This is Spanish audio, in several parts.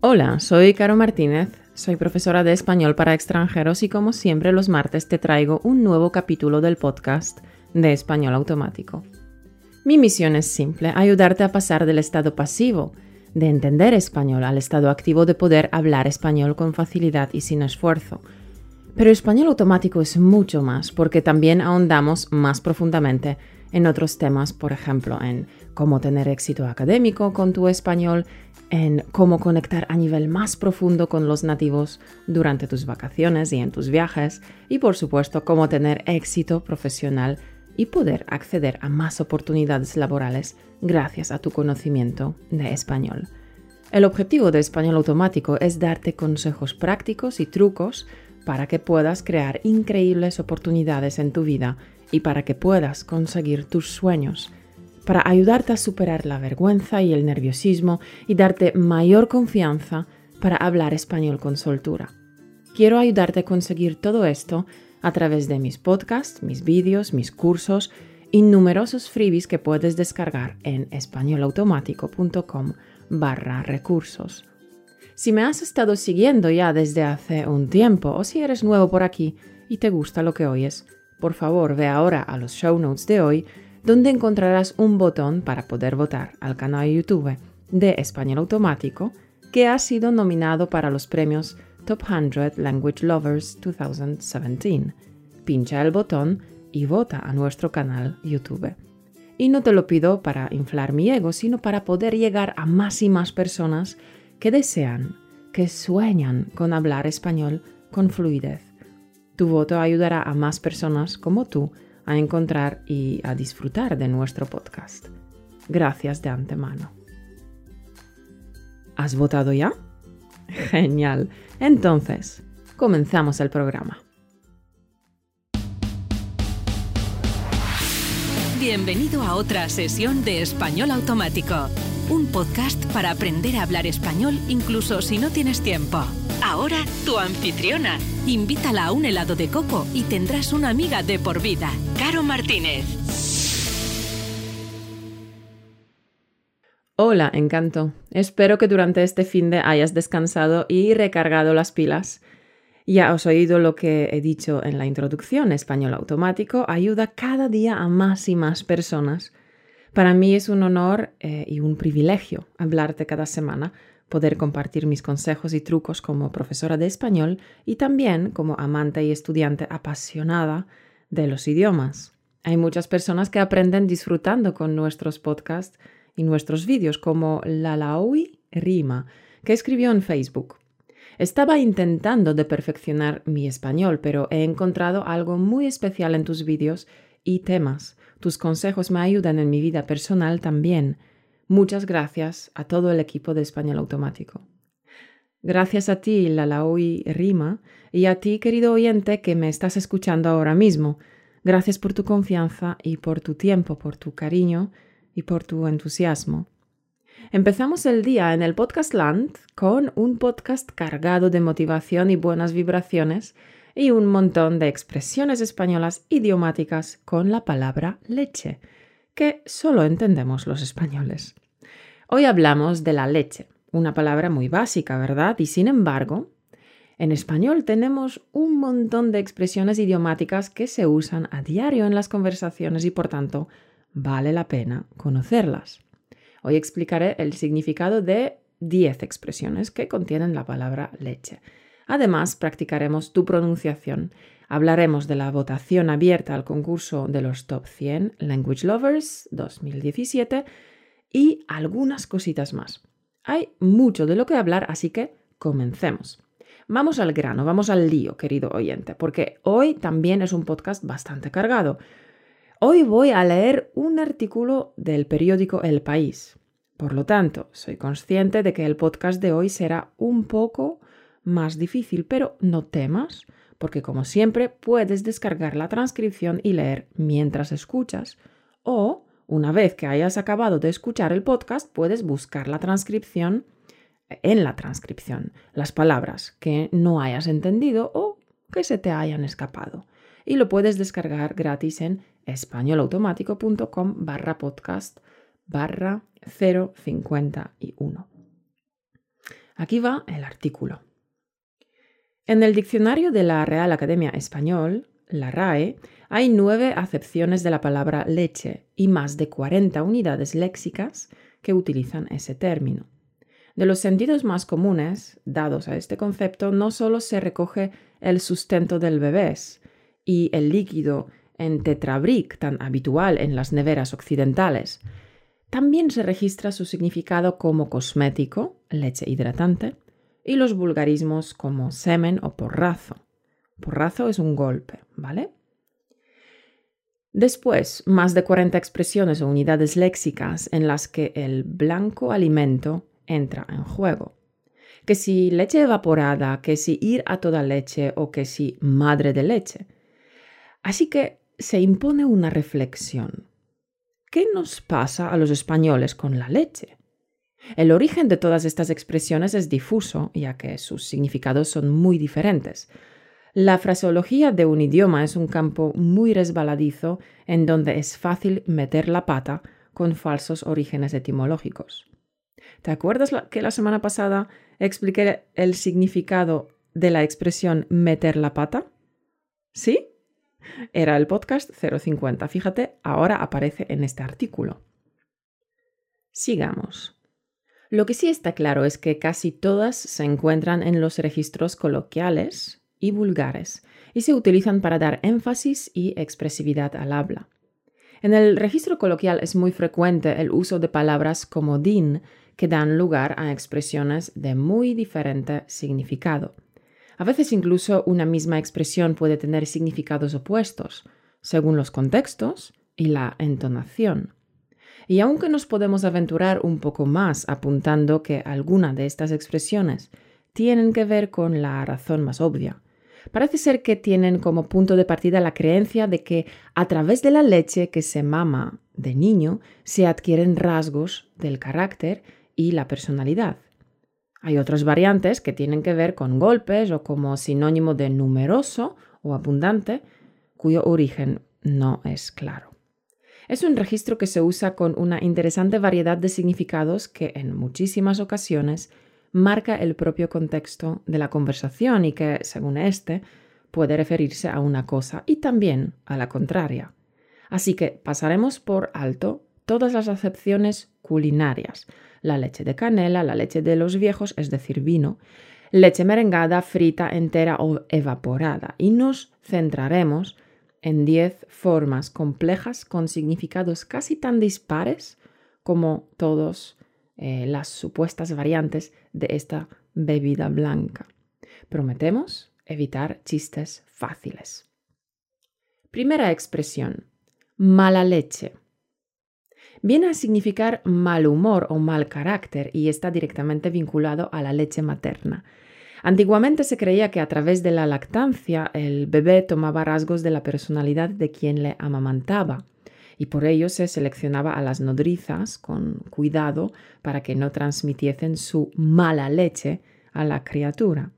Hola, soy Caro Martínez, soy profesora de español para extranjeros y como siempre los martes te traigo un nuevo capítulo del podcast de español automático. Mi misión es simple, ayudarte a pasar del estado pasivo, de entender español, al estado activo de poder hablar español con facilidad y sin esfuerzo. Pero español automático es mucho más porque también ahondamos más profundamente en otros temas, por ejemplo, en cómo tener éxito académico con tu español, en cómo conectar a nivel más profundo con los nativos durante tus vacaciones y en tus viajes, y por supuesto cómo tener éxito profesional y poder acceder a más oportunidades laborales gracias a tu conocimiento de español. El objetivo de Español Automático es darte consejos prácticos y trucos para que puedas crear increíbles oportunidades en tu vida y para que puedas conseguir tus sueños para ayudarte a superar la vergüenza y el nerviosismo y darte mayor confianza para hablar español con soltura. Quiero ayudarte a conseguir todo esto a través de mis podcasts, mis vídeos, mis cursos y numerosos freebies que puedes descargar en españolautomático.com barra recursos. Si me has estado siguiendo ya desde hace un tiempo o si eres nuevo por aquí y te gusta lo que oyes, por favor ve ahora a los show notes de hoy donde encontrarás un botón para poder votar al canal de YouTube de Español Automático que ha sido nominado para los premios Top 100 Language Lovers 2017. Pincha el botón y vota a nuestro canal YouTube. Y no te lo pido para inflar mi ego, sino para poder llegar a más y más personas que desean, que sueñan con hablar español con fluidez. Tu voto ayudará a más personas como tú a encontrar y a disfrutar de nuestro podcast. Gracias de antemano. ¿Has votado ya? Genial. Entonces, comenzamos el programa. Bienvenido a otra sesión de Español Automático, un podcast para aprender a hablar español incluso si no tienes tiempo. Ahora tu anfitriona. Invítala a un helado de coco y tendrás una amiga de por vida. Caro Martínez. Hola, encanto. Espero que durante este fin de hayas descansado y recargado las pilas. Ya os he oído lo que he dicho en la introducción. Español automático ayuda cada día a más y más personas. Para mí es un honor eh, y un privilegio hablarte cada semana poder compartir mis consejos y trucos como profesora de español y también como amante y estudiante apasionada de los idiomas. Hay muchas personas que aprenden disfrutando con nuestros podcasts y nuestros vídeos, como Lalaui Rima, que escribió en Facebook. Estaba intentando de perfeccionar mi español, pero he encontrado algo muy especial en tus vídeos y temas. Tus consejos me ayudan en mi vida personal también Muchas gracias a todo el equipo de Español Automático. Gracias a ti, Lalaui Rima, y a ti, querido oyente, que me estás escuchando ahora mismo. Gracias por tu confianza y por tu tiempo, por tu cariño y por tu entusiasmo. Empezamos el día en el Podcast Land con un podcast cargado de motivación y buenas vibraciones y un montón de expresiones españolas idiomáticas con la palabra leche que solo entendemos los españoles. Hoy hablamos de la leche, una palabra muy básica, ¿verdad? Y sin embargo, en español tenemos un montón de expresiones idiomáticas que se usan a diario en las conversaciones y por tanto vale la pena conocerlas. Hoy explicaré el significado de 10 expresiones que contienen la palabra leche. Además, practicaremos tu pronunciación Hablaremos de la votación abierta al concurso de los Top 100 Language Lovers 2017 y algunas cositas más. Hay mucho de lo que hablar, así que comencemos. Vamos al grano, vamos al lío, querido oyente, porque hoy también es un podcast bastante cargado. Hoy voy a leer un artículo del periódico El País. Por lo tanto, soy consciente de que el podcast de hoy será un poco más difícil, pero no temas, porque como siempre puedes descargar la transcripción y leer mientras escuchas o una vez que hayas acabado de escuchar el podcast puedes buscar la transcripción en la transcripción las palabras que no hayas entendido o que se te hayan escapado y lo puedes descargar gratis en españolautomático.com barra podcast barra 051. Aquí va el artículo. En el diccionario de la Real Academia Español, la RAE, hay nueve acepciones de la palabra leche y más de 40 unidades léxicas que utilizan ese término. De los sentidos más comunes dados a este concepto, no solo se recoge el sustento del bebé y el líquido en tetrabric tan habitual en las neveras occidentales, también se registra su significado como cosmético, leche hidratante, y los vulgarismos como semen o porrazo. Porrazo es un golpe, ¿vale? Después, más de 40 expresiones o unidades léxicas en las que el blanco alimento entra en juego. Que si leche evaporada, que si ir a toda leche o que si madre de leche. Así que se impone una reflexión. ¿Qué nos pasa a los españoles con la leche? El origen de todas estas expresiones es difuso, ya que sus significados son muy diferentes. La fraseología de un idioma es un campo muy resbaladizo en donde es fácil meter la pata con falsos orígenes etimológicos. ¿Te acuerdas que la semana pasada expliqué el significado de la expresión meter la pata? ¿Sí? Era el podcast 050. Fíjate, ahora aparece en este artículo. Sigamos. Lo que sí está claro es que casi todas se encuentran en los registros coloquiales y vulgares y se utilizan para dar énfasis y expresividad al habla. En el registro coloquial es muy frecuente el uso de palabras como din que dan lugar a expresiones de muy diferente significado. A veces incluso una misma expresión puede tener significados opuestos, según los contextos y la entonación. Y aunque nos podemos aventurar un poco más apuntando que alguna de estas expresiones tienen que ver con la razón más obvia, parece ser que tienen como punto de partida la creencia de que a través de la leche que se mama de niño se adquieren rasgos del carácter y la personalidad. Hay otras variantes que tienen que ver con golpes o como sinónimo de numeroso o abundante, cuyo origen no es claro. Es un registro que se usa con una interesante variedad de significados que en muchísimas ocasiones marca el propio contexto de la conversación y que, según este, puede referirse a una cosa y también a la contraria. Así que pasaremos por alto todas las acepciones culinarias, la leche de canela, la leche de los viejos, es decir, vino, leche merengada, frita, entera o evaporada, y nos centraremos en 10 formas complejas con significados casi tan dispares como todas eh, las supuestas variantes de esta bebida blanca. Prometemos evitar chistes fáciles. Primera expresión, mala leche viene a significar mal humor o mal carácter y está directamente vinculado a la leche materna. Antiguamente se creía que a través de la lactancia el bebé tomaba rasgos de la personalidad de quien le amamantaba y por ello se seleccionaba a las nodrizas con cuidado para que no transmitiesen su mala leche a la criatura.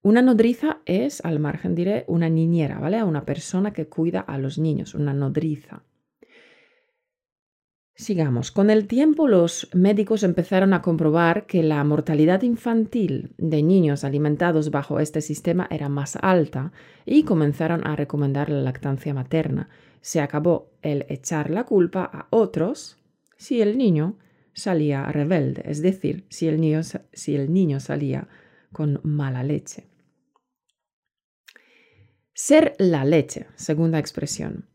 Una nodriza es, al margen diré, una niñera, ¿vale? Una persona que cuida a los niños, una nodriza. Sigamos. Con el tiempo los médicos empezaron a comprobar que la mortalidad infantil de niños alimentados bajo este sistema era más alta y comenzaron a recomendar la lactancia materna. Se acabó el echar la culpa a otros si el niño salía rebelde, es decir, si el niño, si el niño salía con mala leche. Ser la leche, segunda expresión.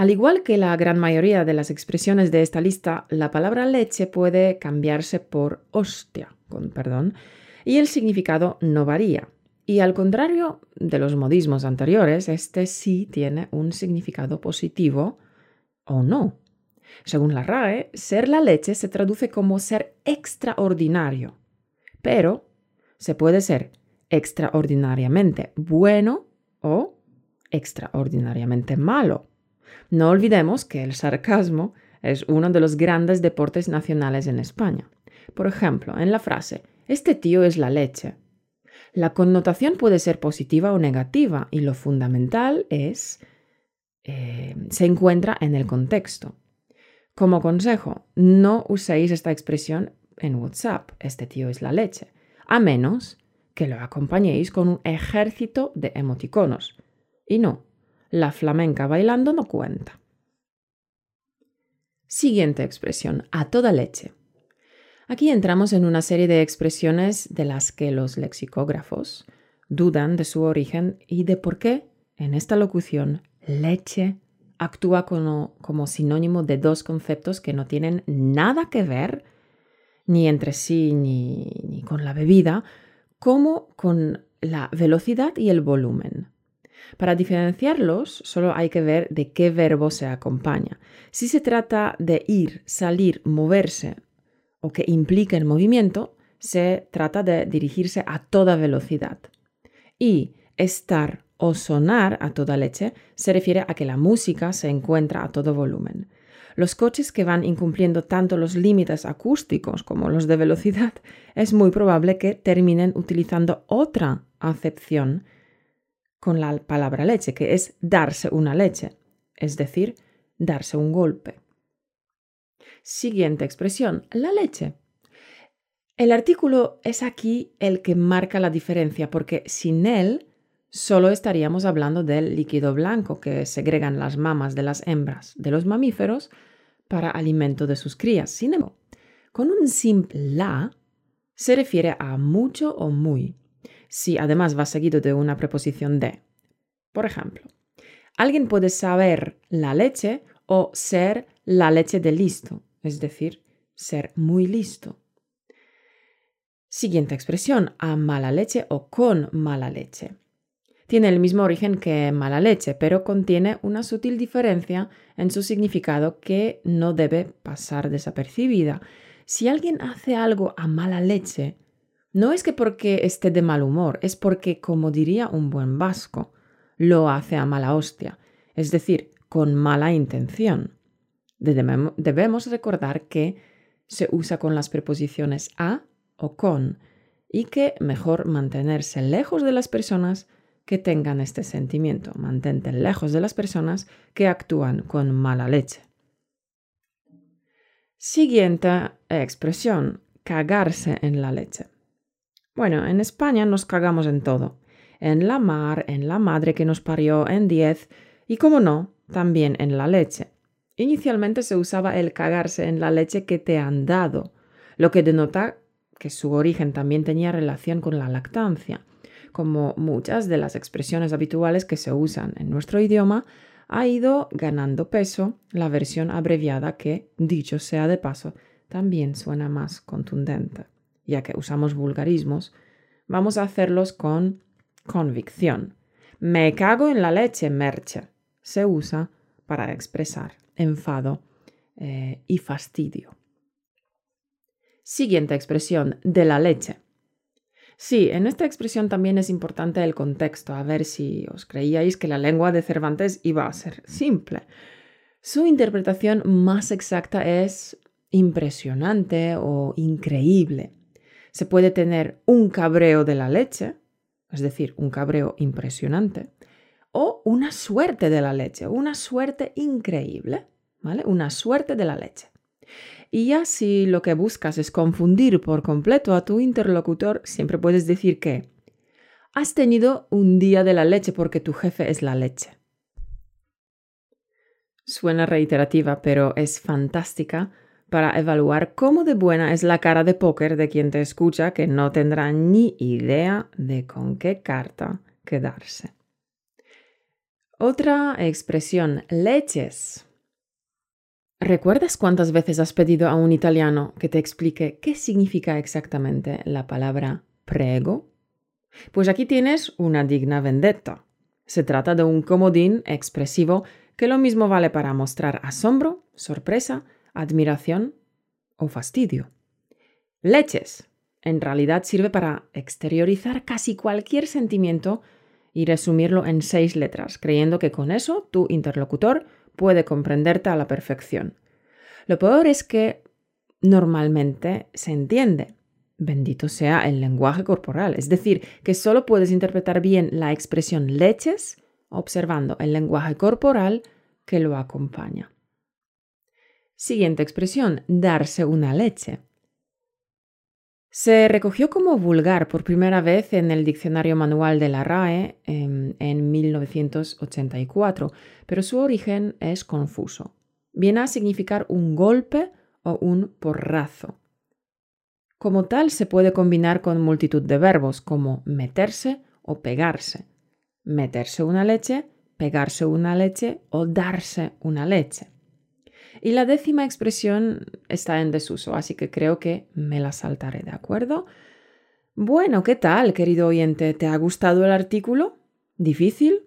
Al igual que la gran mayoría de las expresiones de esta lista, la palabra leche puede cambiarse por hostia, con perdón, y el significado no varía. Y al contrario de los modismos anteriores, este sí tiene un significado positivo o no. Según la RAE, ser la leche se traduce como ser extraordinario, pero se puede ser extraordinariamente bueno o extraordinariamente malo. No olvidemos que el sarcasmo es uno de los grandes deportes nacionales en España. Por ejemplo, en la frase, este tío es la leche. La connotación puede ser positiva o negativa y lo fundamental es, eh, se encuentra en el contexto. Como consejo, no uséis esta expresión en WhatsApp, este tío es la leche, a menos que lo acompañéis con un ejército de emoticonos. Y no, la flamenca bailando no cuenta. Siguiente expresión, a toda leche. Aquí entramos en una serie de expresiones de las que los lexicógrafos dudan de su origen y de por qué en esta locución leche actúa como, sinónimo de dos conceptos que no tienen nada que ver ni entre sí ni con la bebida, como con la velocidad y el volumen. Para diferenciarlos, solo hay que ver de qué verbo se acompaña. Si se trata de ir, salir, moverse o que implique el movimiento, se trata de dirigirse a toda velocidad. Y estar o sonar a toda leche se refiere a que la música se encuentra a todo volumen. Los coches que van incumpliendo tanto los límites acústicos como los de velocidad, es muy probable que terminen utilizando otra acepción con la palabra leche, que es darse una leche, es decir, darse un golpe. Siguiente expresión, la leche. El artículo es aquí el que marca la diferencia, porque sin él solo estaríamos hablando del líquido blanco que segregan las mamas de las hembras de los mamíferos para alimento de sus crías. Sin embargo, con un simple la se refiere a mucho o muy, si además va seguido de una preposición de. Por ejemplo, alguien puede saber la leche o ser la leche de listo, es decir, ser muy listo. Siguiente expresión, a mala leche o con mala leche. Tiene el mismo origen que mala leche, pero contiene una sutil diferencia en su significado que no debe pasar desapercibida. Si alguien hace algo a mala leche, no es que porque esté de mal humor, es porque, como diría un buen vasco, lo hace a mala hostia, es decir, con mala intención. Debemos recordar que se usa con las preposiciones a o con y que mejor mantenerse lejos de las personas que tengan este sentimiento. Mantente lejos de las personas que actúan con mala leche. Siguiente expresión, cagarse en la leche. Bueno, en España nos cagamos en todo. En la mar, en la madre que nos parió, en diez y, como no, también en la leche. Inicialmente se usaba el cagarse en la leche que te han dado, lo que denota que su origen también tenía relación con la lactancia. Como muchas de las expresiones habituales que se usan en nuestro idioma, ha ido ganando peso la versión abreviada que, dicho sea de paso, también suena más contundente ya que usamos vulgarismos, vamos a hacerlos con convicción. Me cago en la leche, merche. Se usa para expresar enfado eh, y fastidio. Siguiente expresión, de la leche. Sí, en esta expresión también es importante el contexto, a ver si os creíais que la lengua de Cervantes iba a ser simple. Su interpretación más exacta es impresionante o increíble se puede tener un cabreo de la leche, es decir, un cabreo impresionante, o una suerte de la leche, una suerte increíble, ¿vale? Una suerte de la leche. Y ya si lo que buscas es confundir por completo a tu interlocutor, siempre puedes decir que has tenido un día de la leche porque tu jefe es la leche. Suena reiterativa, pero es fantástica para evaluar cómo de buena es la cara de póker de quien te escucha que no tendrá ni idea de con qué carta quedarse. Otra expresión, leches. ¿Recuerdas cuántas veces has pedido a un italiano que te explique qué significa exactamente la palabra prego? Pues aquí tienes una digna vendetta. Se trata de un comodín expresivo que lo mismo vale para mostrar asombro, sorpresa, admiración o fastidio. Leches. En realidad sirve para exteriorizar casi cualquier sentimiento y resumirlo en seis letras, creyendo que con eso tu interlocutor puede comprenderte a la perfección. Lo peor es que normalmente se entiende. Bendito sea el lenguaje corporal, es decir, que solo puedes interpretar bien la expresión leches observando el lenguaje corporal que lo acompaña. Siguiente expresión, darse una leche. Se recogió como vulgar por primera vez en el Diccionario Manual de la RAE en, en 1984, pero su origen es confuso. Viene a significar un golpe o un porrazo. Como tal, se puede combinar con multitud de verbos como meterse o pegarse. Meterse una leche, pegarse una leche o darse una leche. Y la décima expresión está en desuso, así que creo que me la saltaré, ¿de acuerdo? Bueno, ¿qué tal, querido oyente? ¿Te ha gustado el artículo? ¿Difícil?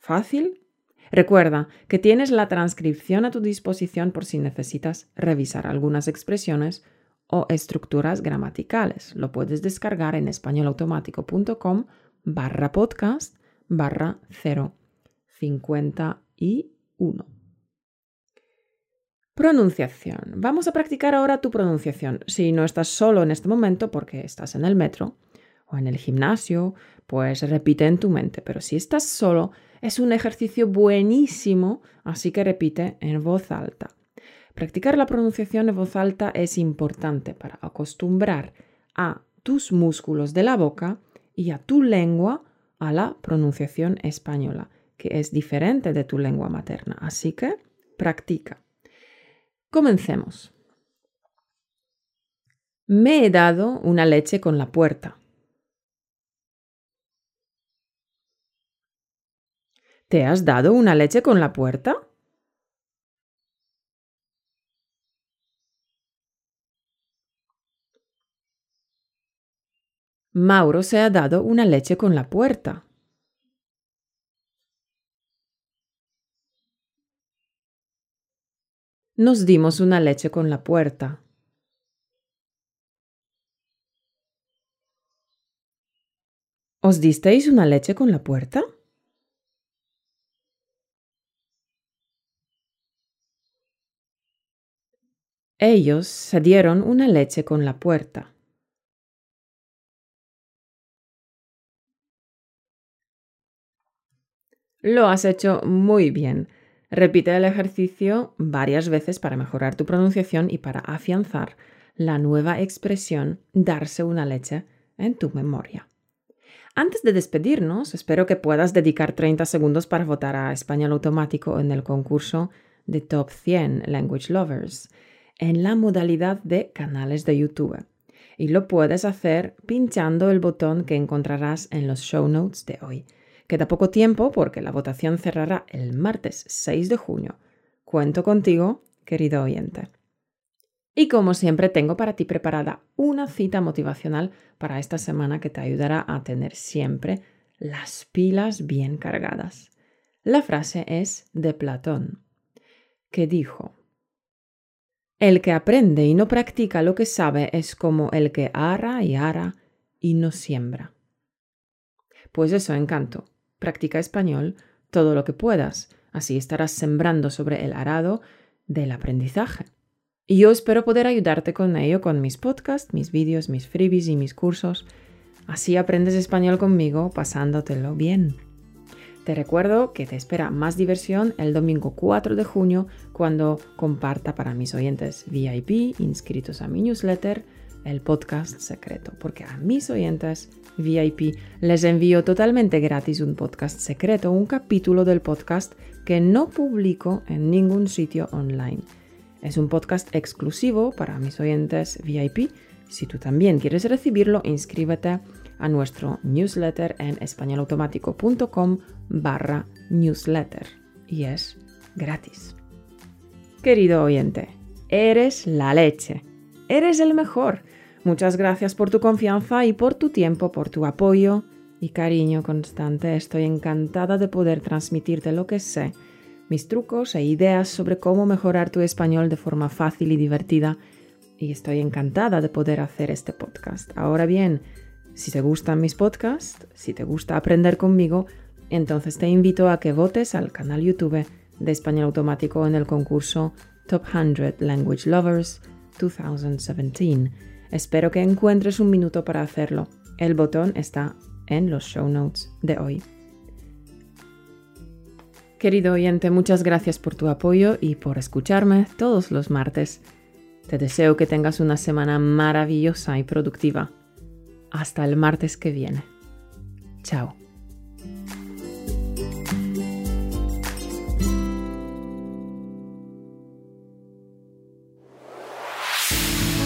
¿Fácil? Recuerda que tienes la transcripción a tu disposición por si necesitas revisar algunas expresiones o estructuras gramaticales. Lo puedes descargar en españolautomático.com barra podcast barra 051. Pronunciación. Vamos a practicar ahora tu pronunciación. Si no estás solo en este momento porque estás en el metro o en el gimnasio, pues repite en tu mente. Pero si estás solo, es un ejercicio buenísimo, así que repite en voz alta. Practicar la pronunciación en voz alta es importante para acostumbrar a tus músculos de la boca y a tu lengua a la pronunciación española, que es diferente de tu lengua materna. Así que practica. Comencemos. Me he dado una leche con la puerta. ¿Te has dado una leche con la puerta? Mauro se ha dado una leche con la puerta. Nos dimos una leche con la puerta. ¿Os disteis una leche con la puerta? Ellos se dieron una leche con la puerta. Lo has hecho muy bien. Repite el ejercicio varias veces para mejorar tu pronunciación y para afianzar la nueva expresión darse una leche en tu memoria. Antes de despedirnos, espero que puedas dedicar 30 segundos para votar a Español Automático en el concurso de Top 100 Language Lovers en la modalidad de canales de YouTube. Y lo puedes hacer pinchando el botón que encontrarás en los show notes de hoy. Queda poco tiempo porque la votación cerrará el martes 6 de junio. Cuento contigo, querido oyente. Y como siempre tengo para ti preparada una cita motivacional para esta semana que te ayudará a tener siempre las pilas bien cargadas. La frase es de Platón, que dijo, El que aprende y no practica lo que sabe es como el que ara y ara y no siembra. Pues eso, encanto. Practica español todo lo que puedas, así estarás sembrando sobre el arado del aprendizaje. Y yo espero poder ayudarte con ello con mis podcasts, mis vídeos, mis freebies y mis cursos. Así aprendes español conmigo pasándotelo bien. Te recuerdo que te espera más diversión el domingo 4 de junio cuando comparta para mis oyentes VIP inscritos a mi newsletter el podcast secreto, porque a mis oyentes VIP les envío totalmente gratis un podcast secreto, un capítulo del podcast que no publico en ningún sitio online. Es un podcast exclusivo para mis oyentes VIP. Si tú también quieres recibirlo, inscríbete a nuestro newsletter en españolautomático.com barra newsletter y es gratis. Querido oyente, eres la leche, eres el mejor Muchas gracias por tu confianza y por tu tiempo, por tu apoyo y cariño constante. Estoy encantada de poder transmitirte lo que sé, mis trucos e ideas sobre cómo mejorar tu español de forma fácil y divertida. Y estoy encantada de poder hacer este podcast. Ahora bien, si te gustan mis podcasts, si te gusta aprender conmigo, entonces te invito a que votes al canal YouTube de Español Automático en el concurso Top 100 Language Lovers 2017 Espero que encuentres un minuto para hacerlo. El botón está en los show notes de hoy. Querido oyente, muchas gracias por tu apoyo y por escucharme todos los martes. Te deseo que tengas una semana maravillosa y productiva. Hasta el martes que viene. Chao.